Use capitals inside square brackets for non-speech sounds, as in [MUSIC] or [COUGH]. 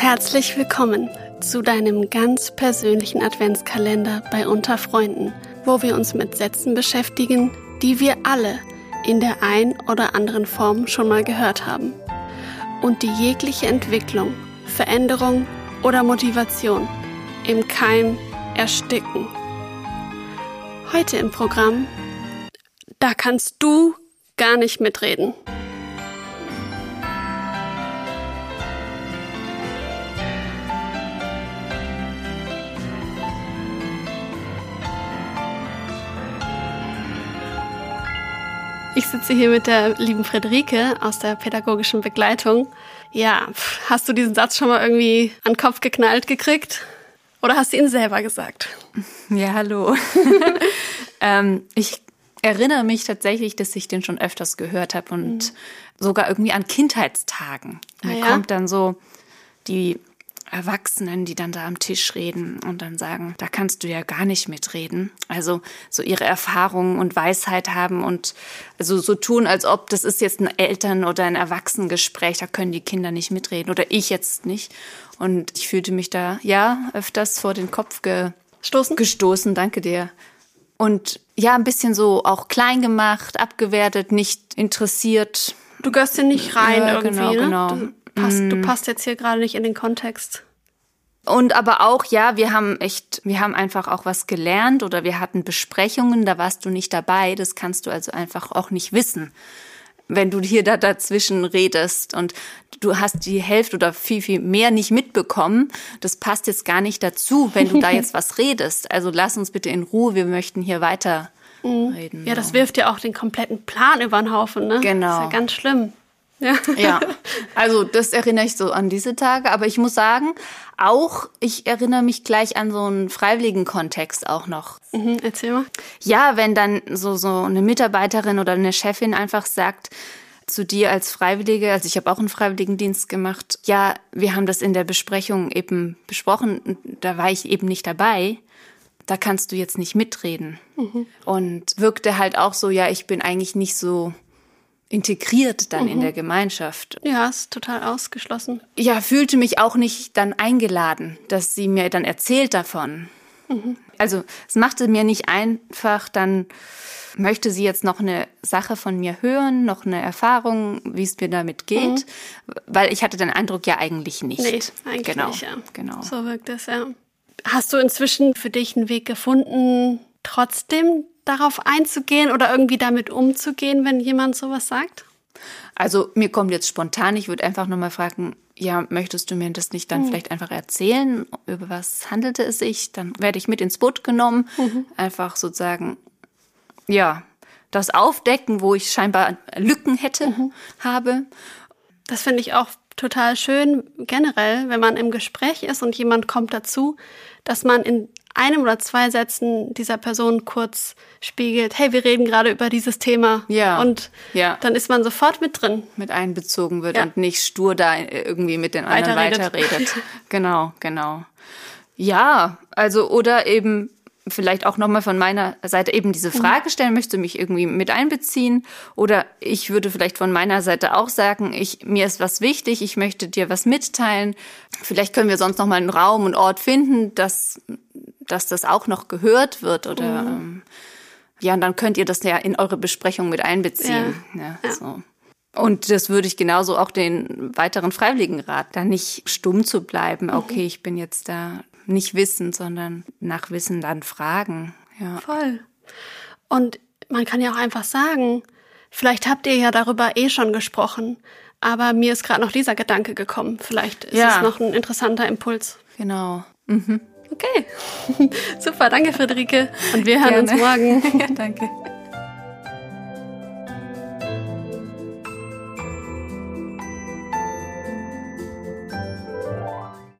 Herzlich willkommen zu deinem ganz persönlichen Adventskalender bei Unter Freunden, wo wir uns mit Sätzen beschäftigen, die wir alle in der ein oder anderen Form schon mal gehört haben und die jegliche Entwicklung, Veränderung oder Motivation im Keim ersticken. Heute im Programm, da kannst du gar nicht mitreden. Ich sitze hier mit der lieben Friederike aus der pädagogischen Begleitung. Ja, hast du diesen Satz schon mal irgendwie an den Kopf geknallt gekriegt? Oder hast du ihn selber gesagt? Ja, hallo. [LAUGHS] ähm, ich erinnere mich tatsächlich, dass ich den schon öfters gehört habe und mhm. sogar irgendwie an Kindheitstagen. Mir ah, ja? kommt dann so die Erwachsenen, die dann da am Tisch reden und dann sagen, da kannst du ja gar nicht mitreden. Also so ihre Erfahrungen und Weisheit haben und also so tun, als ob das ist jetzt ein Eltern- oder ein Erwachsenengespräch, da können die Kinder nicht mitreden oder ich jetzt nicht. Und ich fühlte mich da, ja, öfters vor den Kopf gestoßen. Gestoßen, danke dir. Und ja, ein bisschen so auch klein gemacht, abgewertet, nicht interessiert. Du gehörst hier nicht rein ja, irgendwie, genau, ne? genau. Du passt, du mm. passt jetzt hier gerade nicht in den Kontext. Und aber auch, ja, wir haben echt, wir haben einfach auch was gelernt oder wir hatten Besprechungen, da warst du nicht dabei. Das kannst du also einfach auch nicht wissen, wenn du hier da dazwischen redest und du hast die Hälfte oder viel, viel mehr nicht mitbekommen. Das passt jetzt gar nicht dazu, wenn du da [LAUGHS] jetzt was redest. Also lass uns bitte in Ruhe, wir möchten hier weiter mhm. reden. Ja, das wirft ja auch den kompletten Plan über den Haufen, ne? Genau. Das ist ja ganz schlimm. Ja. ja, [LAUGHS] also das erinnere ich so an diese Tage. Aber ich muss sagen, auch ich erinnere mich gleich an so einen freiwilligen Kontext auch noch. Mhm, erzähl mal. Ja, wenn dann so, so eine Mitarbeiterin oder eine Chefin einfach sagt, zu dir als Freiwillige, also ich habe auch einen Freiwilligendienst gemacht. Ja, wir haben das in der Besprechung eben besprochen, da war ich eben nicht dabei. Da kannst du jetzt nicht mitreden. Mhm. Und wirkte halt auch so, ja, ich bin eigentlich nicht so integriert dann mhm. in der Gemeinschaft. Ja, ist total ausgeschlossen. Ja, fühlte mich auch nicht dann eingeladen, dass sie mir dann erzählt davon. Mhm. Also es machte mir nicht einfach, dann möchte sie jetzt noch eine Sache von mir hören, noch eine Erfahrung, wie es mir damit geht, mhm. weil ich hatte den Eindruck ja eigentlich nicht. Nee, eigentlich genau. nicht, ja. Genau. So wirkt es, ja. Hast du inzwischen für dich einen Weg gefunden, trotzdem darauf einzugehen oder irgendwie damit umzugehen, wenn jemand sowas sagt? Also mir kommt jetzt spontan, ich würde einfach nochmal fragen, ja, möchtest du mir das nicht dann mhm. vielleicht einfach erzählen, über was handelte es sich? Dann werde ich mit ins Boot genommen, mhm. einfach sozusagen, ja, das aufdecken, wo ich scheinbar Lücken hätte, mhm. habe. Das finde ich auch total schön generell, wenn man im Gespräch ist und jemand kommt dazu, dass man in einem oder zwei Sätzen dieser Person kurz spiegelt, hey, wir reden gerade über dieses Thema. Ja. Und ja. dann ist man sofort mit drin. Mit einbezogen wird ja. und nicht stur da irgendwie mit den anderen weiterredet. weiterredet. [LAUGHS] genau, genau. Ja, also oder eben vielleicht auch nochmal von meiner Seite eben diese mhm. Frage stellen, möchte mich irgendwie mit einbeziehen? Oder ich würde vielleicht von meiner Seite auch sagen, ich, mir ist was wichtig, ich möchte dir was mitteilen. Vielleicht können wir sonst nochmal einen Raum und Ort finden, dass, dass das auch noch gehört wird oder, mhm. ähm, ja, und dann könnt ihr das ja in eure Besprechung mit einbeziehen. Ja. ja. So. Und das würde ich genauso auch den weiteren Freiwilligenrat, da nicht stumm zu bleiben. Mhm. Okay, ich bin jetzt da nicht wissen, sondern nach Wissen dann fragen. Ja. Voll. Und man kann ja auch einfach sagen, vielleicht habt ihr ja darüber eh schon gesprochen, aber mir ist gerade noch dieser Gedanke gekommen. Vielleicht ist ja. es noch ein interessanter Impuls. Genau. Mhm. Okay. [LAUGHS] Super, danke Friederike. Und wir hören Gerne. uns morgen. [LAUGHS] ja, danke.